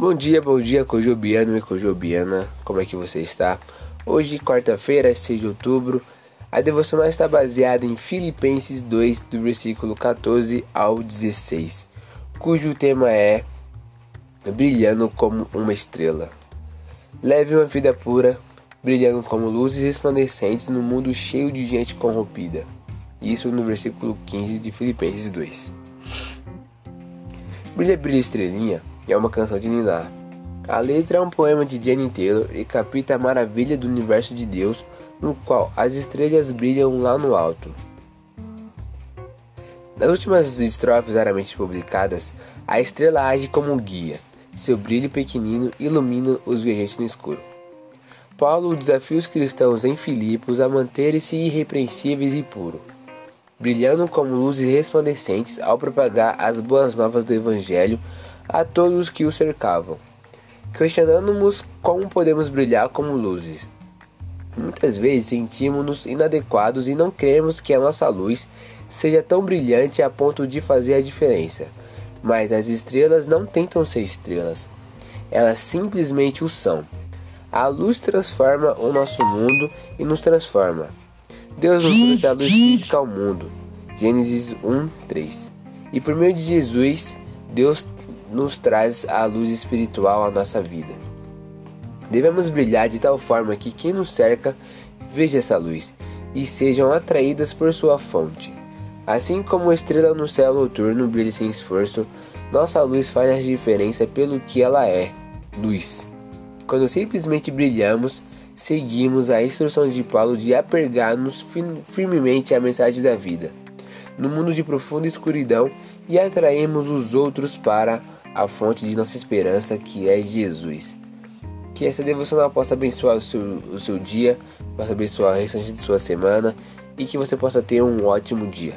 Bom dia, bom dia, Cojobiano e Cojobiana, como é que você está? Hoje, quarta-feira, 6 de outubro, a devocional está baseada em Filipenses 2, do versículo 14 ao 16, cujo tema é Brilhando como uma estrela. Leve uma vida pura, brilhando como luzes resplandecentes no mundo cheio de gente corrompida. Isso no versículo 15 de Filipenses 2. Brilha, brilha, estrelinha é uma canção de Ninar. A letra é um poema de Jenny Taylor e capta a maravilha do universo de Deus, no qual as estrelas brilham lá no alto. Nas últimas estrofes raramente publicadas, a estrela age como um guia. Seu brilho pequenino ilumina os viajantes no escuro. Paulo desafia os cristãos em Filipos a manterem-se irrepreensíveis e puros, brilhando como luzes resplandecentes ao propagar as boas novas do Evangelho a todos que o cercavam. Questionando-nos como podemos brilhar como luzes. Muitas vezes sentimos-nos inadequados e não queremos que a nossa luz seja tão brilhante a ponto de fazer a diferença. Mas as estrelas não tentam ser estrelas, elas simplesmente o são. A luz transforma o nosso mundo e nos transforma. Deus nos trouxe a luz física ao mundo. Gênesis 1, 3. E por meio de Jesus, Deus nos traz a luz espiritual à nossa vida. Devemos brilhar de tal forma que quem nos cerca veja essa luz e sejam atraídas por sua fonte. Assim como a estrela no céu noturno brilha sem esforço, nossa luz faz a diferença pelo que ela é, luz. Quando simplesmente brilhamos, seguimos a instrução de Paulo de apegar-nos firmemente à mensagem da vida, no mundo de profunda escuridão, e atraímos os outros para a fonte de nossa esperança, que é Jesus. Que essa devocional possa abençoar o seu, o seu dia, possa abençoar o restante de sua semana e que você possa ter um ótimo dia.